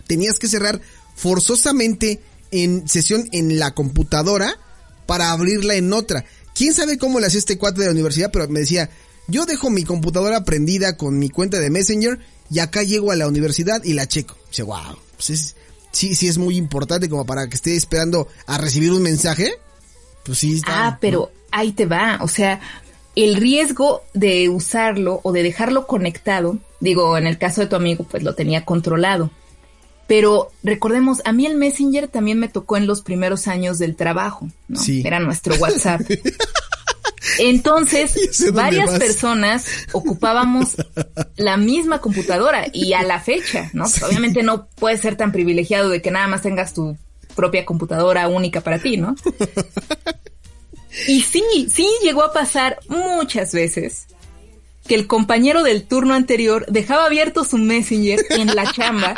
Tenías que cerrar forzosamente en sesión en la computadora para abrirla en otra. ¿Quién sabe cómo le hacía este cuate de la universidad? Pero me decía, yo dejo mi computadora prendida con mi cuenta de Messenger y acá llego a la universidad y la checo. Dice, wow, pues es, sí, sí es muy importante como para que esté esperando a recibir un mensaje. Pues sí. Está, ah, pero ahí te va. O sea, el riesgo de usarlo o de dejarlo conectado, digo, en el caso de tu amigo, pues lo tenía controlado. Pero recordemos, a mí el Messenger también me tocó en los primeros años del trabajo, ¿no? Sí. Era nuestro WhatsApp. Entonces, varias personas ocupábamos la misma computadora y a la fecha, ¿no? Sí. Obviamente no puedes ser tan privilegiado de que nada más tengas tu propia computadora única para ti, ¿no? Y sí, sí llegó a pasar muchas veces que el compañero del turno anterior dejaba abierto su Messenger en la chamba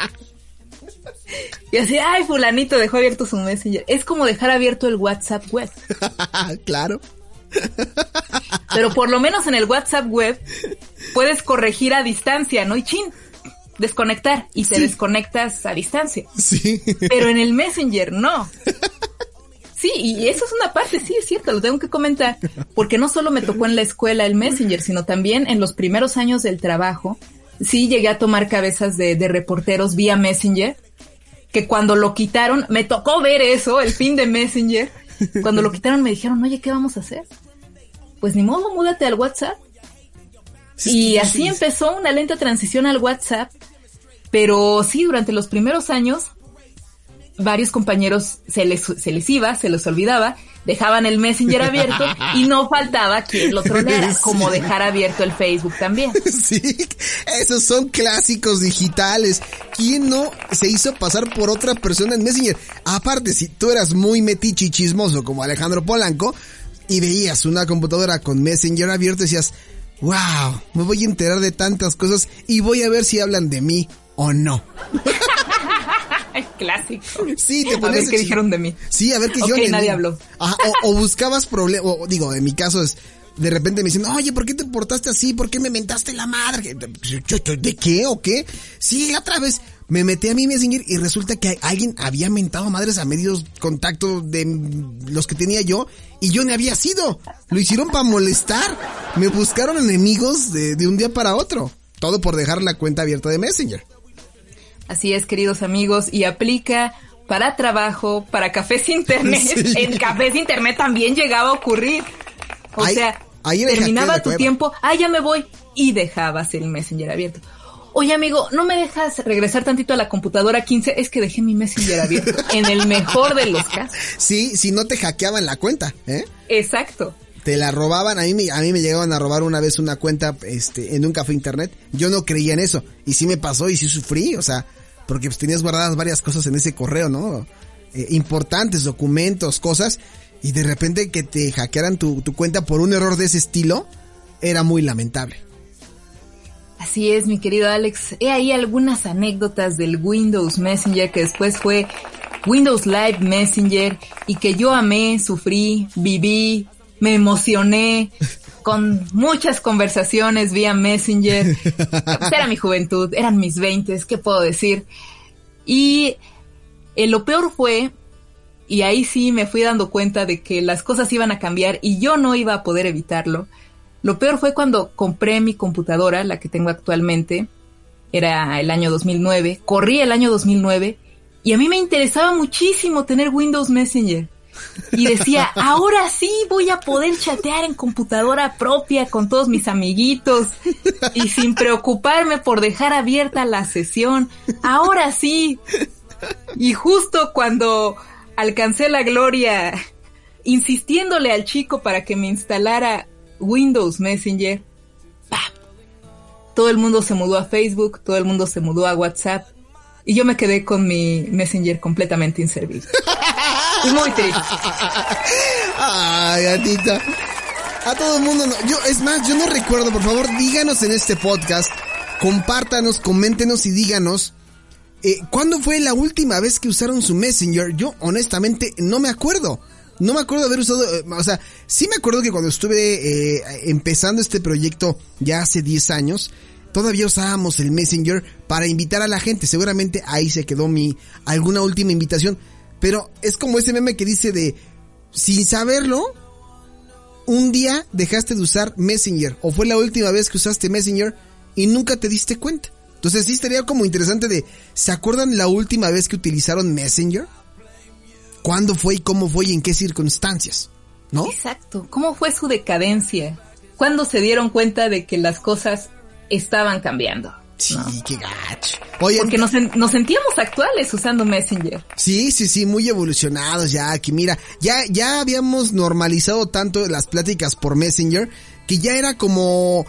y así, ay, fulanito dejó abierto su Messenger. Es como dejar abierto el WhatsApp web. claro. Pero por lo menos en el WhatsApp web puedes corregir a distancia, ¿no? Y chin, desconectar y te sí. desconectas a distancia. Sí. Pero en el Messenger no. Sí, y eso es una parte, sí, es cierto, lo tengo que comentar, porque no solo me tocó en la escuela el Messenger, sino también en los primeros años del trabajo, sí llegué a tomar cabezas de, de reporteros vía Messenger, que cuando lo quitaron, me tocó ver eso, el fin de Messenger. Cuando lo quitaron me dijeron, oye, ¿qué vamos a hacer? Pues ni modo, múdate al WhatsApp. y así empezó una lenta transición al WhatsApp. Pero sí, durante los primeros años, varios compañeros se les, se les iba, se les olvidaba, dejaban el Messenger abierto y no faltaba quien lo troleara, como dejar abierto el Facebook también. Sí, esos son clásicos digitales. ¿Quién no se hizo pasar por otra persona en Messenger? Aparte, si tú eras muy metiche y chismoso como Alejandro Polanco y veías una computadora con Messenger abierto, decías, wow, me voy a enterar de tantas cosas y voy a ver si hablan de mí o no. Clásico. Sí, te pones. A ver qué dijeron de mí. Sí, a ver qué okay, nadie habló. o, buscabas problemas, o digo, en mi caso es, de repente me dicen, oye, ¿por qué te portaste así? ¿Por qué me mentaste la madre? ¿De qué o qué? Sí, la otra vez me metí a mi Messenger y resulta que alguien había mentado madres a medios contacto de los que tenía yo y yo no había sido. Lo hicieron para molestar. Me buscaron enemigos de, de un día para otro. Todo por dejar la cuenta abierta de Messenger. Así es, queridos amigos, y aplica para trabajo, para cafés internet. En cafés internet también llegaba a ocurrir. O sea, terminaba tu tiempo, ah, ya me voy, y dejabas el Messenger abierto. Oye, amigo, ¿no me dejas regresar tantito a la computadora 15? Es que dejé mi Messenger abierto. en el mejor de los casos. Sí, si no te hackeaban la cuenta, ¿eh? Exacto. Te la robaban, a mí, a mí me llegaban a robar una vez una cuenta este, en un café internet. Yo no creía en eso. Y sí me pasó y sí sufrí, o sea, porque pues, tenías guardadas varias cosas en ese correo, ¿no? Eh, importantes, documentos, cosas, y de repente que te hackearan tu, tu cuenta por un error de ese estilo, era muy lamentable. Así es, mi querido Alex. He ahí algunas anécdotas del Windows Messenger que después fue Windows Live Messenger y que yo amé, sufrí, viví, me emocioné con muchas conversaciones vía Messenger. Pues era mi juventud, eran mis veintes, ¿qué puedo decir? Y eh, lo peor fue, y ahí sí me fui dando cuenta de que las cosas iban a cambiar y yo no iba a poder evitarlo. Lo peor fue cuando compré mi computadora, la que tengo actualmente, era el año 2009, corrí el año 2009 y a mí me interesaba muchísimo tener Windows Messenger y decía, ahora sí voy a poder chatear en computadora propia con todos mis amiguitos y sin preocuparme por dejar abierta la sesión. Ahora sí. Y justo cuando alcancé la gloria, insistiéndole al chico para que me instalara Windows Messenger, todo el mundo se mudó a Facebook, todo el mundo se mudó a WhatsApp y yo me quedé con mi Messenger completamente inservible. Y muy. Ay, gatita. A todo el mundo, no. yo, es más, yo no recuerdo, por favor, díganos en este podcast, compártanos, coméntenos y díganos, eh, ¿cuándo fue la última vez que usaron su Messenger? Yo, honestamente, no me acuerdo. No me acuerdo haber usado, eh, o sea, sí me acuerdo que cuando estuve eh, empezando este proyecto ya hace 10 años, todavía usábamos el Messenger para invitar a la gente. Seguramente ahí se quedó mi alguna última invitación. Pero es como ese meme que dice de, sin saberlo, un día dejaste de usar Messenger o fue la última vez que usaste Messenger y nunca te diste cuenta. Entonces sí estaría como interesante de, ¿se acuerdan la última vez que utilizaron Messenger? ¿Cuándo fue y cómo fue y en qué circunstancias? ¿No? Exacto. ¿Cómo fue su decadencia? ¿Cuándo se dieron cuenta de que las cosas estaban cambiando? Sí, qué gacho. Porque nos, nos, sentíamos actuales usando Messenger. Sí, sí, sí, muy evolucionados ya, aquí mira, ya, ya habíamos normalizado tanto las pláticas por Messenger que ya era como,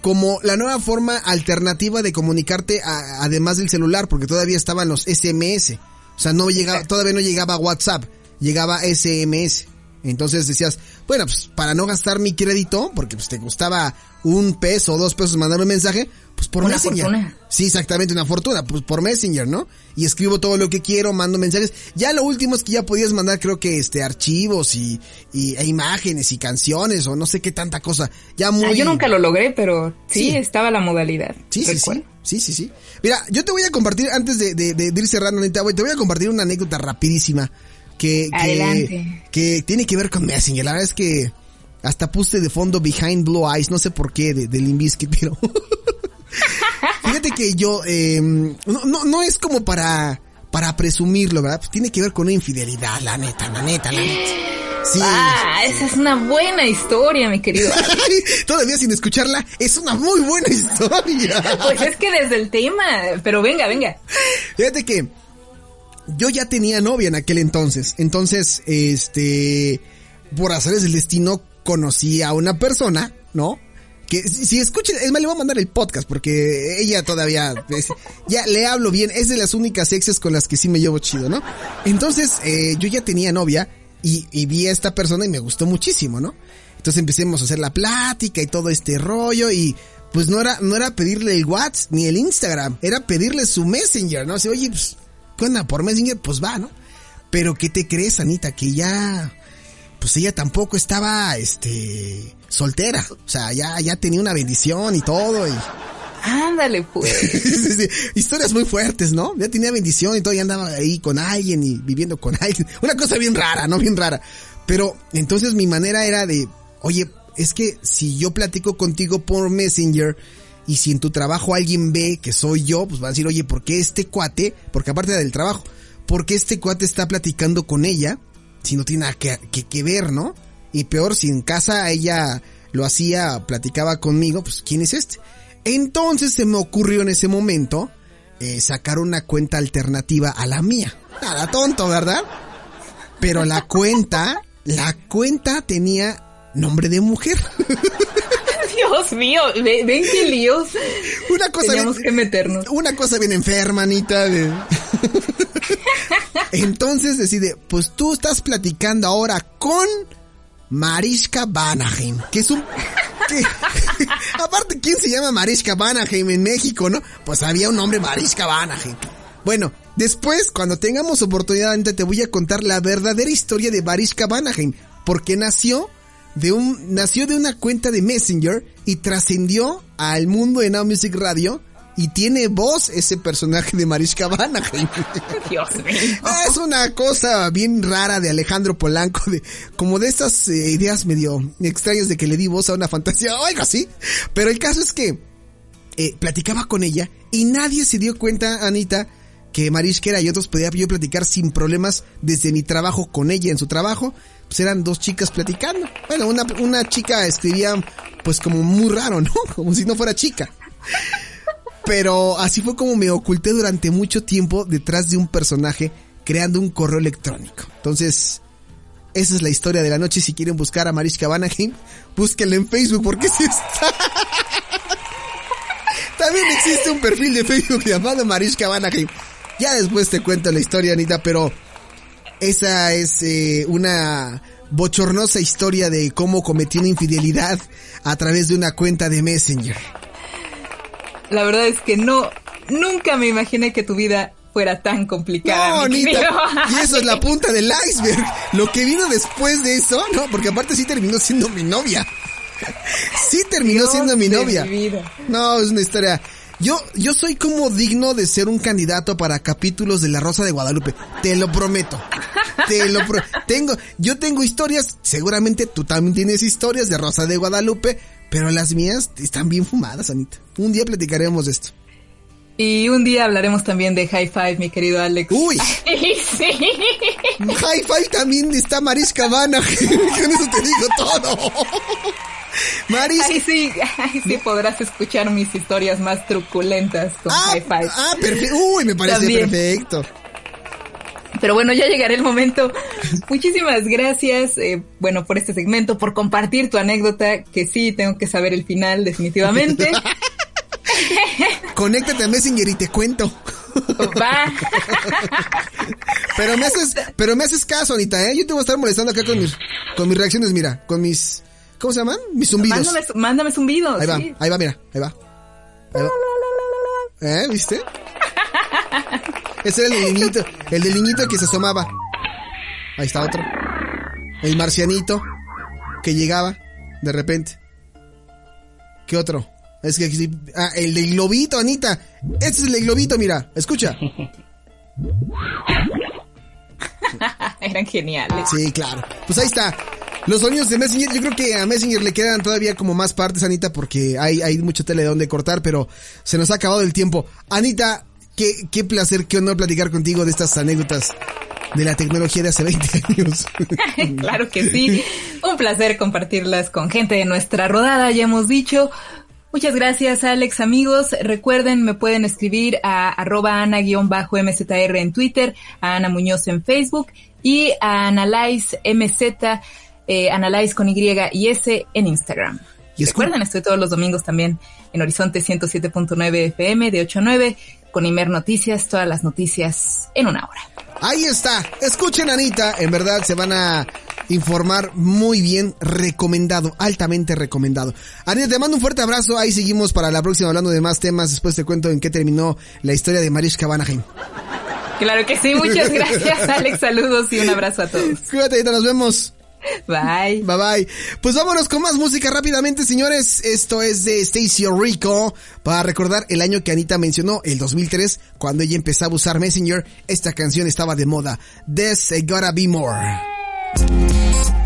como la nueva forma alternativa de comunicarte además del celular, porque todavía estaban los SMS. O sea, no llegaba, todavía no llegaba WhatsApp, llegaba SMS. Entonces decías, bueno, pues para no gastar mi crédito, porque pues te costaba un peso o dos pesos mandar un mensaje, pues por una Messenger. Fortuna. Sí, exactamente, una fortuna, pues por Messenger, ¿no? Y escribo todo lo que quiero, mando mensajes. Ya lo último es que ya podías mandar, creo que este, archivos y, y e imágenes y canciones o no sé qué tanta cosa. Ya muy. Ah, yo nunca lo logré, pero sí, estaba la modalidad. Sí, sí, sí. Sí, sí, sí. Mira, yo te voy a compartir, antes de, de, de ir cerrando, te voy a compartir una anécdota rapidísima que, que, que, tiene que ver con Messenger. La verdad es que hasta puse de fondo Behind Blue Eyes, no sé por qué, de, de pero... Fíjate que yo, eh, no, no, no es como para, para presumirlo, ¿verdad? Pues tiene que ver con una infidelidad, la neta, la neta, la neta. Sí. Ah, esa es una buena historia, mi querido. Todavía sin escucharla, es una muy buena historia. Pues es que desde el tema, pero venga, venga. Fíjate que yo ya tenía novia en aquel entonces. Entonces, este, por hacerles el destino, conocí a una persona, ¿no? Que si, escuchen, es más, le voy a mandar el podcast porque ella todavía, ya le hablo bien, es de las únicas exes con las que sí me llevo chido, ¿no? Entonces, eh, yo ya tenía novia y, y vi a esta persona y me gustó muchísimo, ¿no? Entonces empecemos a hacer la plática y todo este rollo y pues no era, no era pedirle el WhatsApp ni el Instagram, era pedirle su Messenger, ¿no? O sea, oye, pues, ¿qué onda? Por Messenger, pues va, ¿no? Pero ¿qué te crees, Anita? Que ya, pues ella tampoco estaba, este, soltera. O sea, ya, ya tenía una bendición y todo y... Ándale, pues. sí, sí. Historias muy fuertes, ¿no? Ya tenía bendición y todo, ya andaba ahí con alguien y viviendo con alguien. Una cosa bien rara, ¿no? Bien rara. Pero entonces mi manera era de, oye, es que si yo platico contigo por Messenger y si en tu trabajo alguien ve que soy yo, pues va a decir, oye, ¿por qué este cuate? Porque aparte del trabajo, ¿por qué este cuate está platicando con ella si no tiene nada que, que, que ver, ¿no? Y peor, si en casa ella lo hacía, platicaba conmigo, pues ¿quién es este? Entonces se me ocurrió en ese momento eh, sacar una cuenta alternativa a la mía. Nada tonto, ¿verdad? Pero la cuenta, la cuenta tenía nombre de mujer. Dios mío, ven, ven qué líos. Una cosa Teníamos bien, que meternos. Una cosa bien enferma, Anita. de- Entonces decide, pues tú estás platicando ahora con Mariska Vanaheim, que es un... aparte, ¿quién se llama Mariska Vanaheim en México, no? Pues había un nombre Mariska Vanaheim. Bueno, después, cuando tengamos oportunidad, te voy a contar la verdadera historia de Mariska Vanaheim, porque nació de un, nació de una cuenta de Messenger y trascendió al mundo de Now Music Radio y tiene voz ese personaje de Mariska Vanaheim. Dios mío. Es una cosa bien rara de Alejandro Polanco, de como de estas eh, ideas medio extrañas de que le di voz a una fantasía o algo así. Pero el caso es que eh, platicaba con ella y nadie se dio cuenta, Anita, que Mariska era y otros podía yo platicar sin problemas desde mi trabajo con ella en su trabajo. Pues eran dos chicas platicando. Bueno, una, una chica escribía pues como muy raro, ¿no? Como si no fuera chica. Pero así fue como me oculté durante mucho tiempo detrás de un personaje creando un correo electrónico. Entonces, esa es la historia de la noche. Si quieren buscar a Mariska Vanaheim, búsquenla en Facebook porque sí está. También existe un perfil de Facebook llamado Mariska Vanaheim. Ya después te cuento la historia, Anita, pero esa es eh, una bochornosa historia de cómo cometí una infidelidad a través de una cuenta de Messenger. La verdad es que no, nunca me imaginé que tu vida fuera tan complicada. No, Anita. Y eso es la punta del iceberg. Lo que vino después de eso, no, porque aparte sí terminó siendo mi novia. Sí terminó Dios siendo mi novia. mi. No, es una historia. Yo, yo soy como digno de ser un candidato para capítulos de La Rosa de Guadalupe. Te lo prometo. Te lo pro- tengo, yo tengo historias, seguramente tú también tienes historias de Rosa de Guadalupe, pero las mías están bien fumadas, Anita. Un día platicaremos de esto. Y un día hablaremos también de High Five, mi querido Alex. Uy, sí. High Five también está Mariska Vanaheim. Con eso te digo todo. Ahí sí, ahí sí podrás escuchar mis historias más truculentas con Ah, High Five. ah, perfecto. Uy, me parece También. perfecto. Pero bueno, ya llegará el momento. Muchísimas gracias, eh, bueno, por este segmento, por compartir tu anécdota, que sí, tengo que saber el final, definitivamente. Conéctate a Messenger y te cuento. Va. Pero me haces, pero me haces caso, Anita, ¿eh? Yo te voy a estar molestando acá con mis, con mis reacciones, mira, con mis, ¿cómo se llaman? Mis zumbidos. Mándame, mándame zumbidos. Ahí va, sí. ahí va, mira, ahí va. Ahí va. ¿Eh? ¿Viste? Ese era el del niñito, el del niñito que se asomaba. Ahí está otro. El marcianito que llegaba de repente. ¿Qué otro? Es que ah, el del globito, Anita. Este es el del globito, mira, escucha. Eran geniales. Sí, claro. Pues ahí está. Los sonidos de Messenger, yo creo que a Messenger le quedan todavía como más partes, Anita, porque hay, hay mucho tele de donde cortar, pero se nos ha acabado el tiempo. Anita, qué, qué placer, qué honor platicar contigo de estas anécdotas de la tecnología de hace 20 años. claro que sí. Un placer compartirlas con gente de nuestra rodada, ya hemos dicho. Muchas gracias, Alex. Amigos, recuerden, me pueden escribir a arroba ana-mzr en Twitter, a Ana Muñoz en Facebook y a Analyze MZ, eh, Analyze con Y y S en Instagram. Y recuerden, estoy todos los domingos también en Horizonte 107.9 FM de 8 a 9 con Imer Noticias, todas las noticias en una hora. Ahí está. Escuchen, Anita. En verdad se van a informar muy bien. Recomendado. Altamente recomendado. Anita, te mando un fuerte abrazo. Ahí seguimos para la próxima hablando de más temas. Después te cuento en qué terminó la historia de Mariska Vanaheim. Claro que sí. Muchas gracias, Alex. Saludos y un abrazo a todos. Cuídate, nos vemos. Bye. Bye bye. Pues vámonos con más música rápidamente, señores. Esto es de Stacy Rico para recordar el año que Anita mencionó, el 2003, cuando ella empezaba a usar Messenger. Esta canción estaba de moda. This Gotta Be More.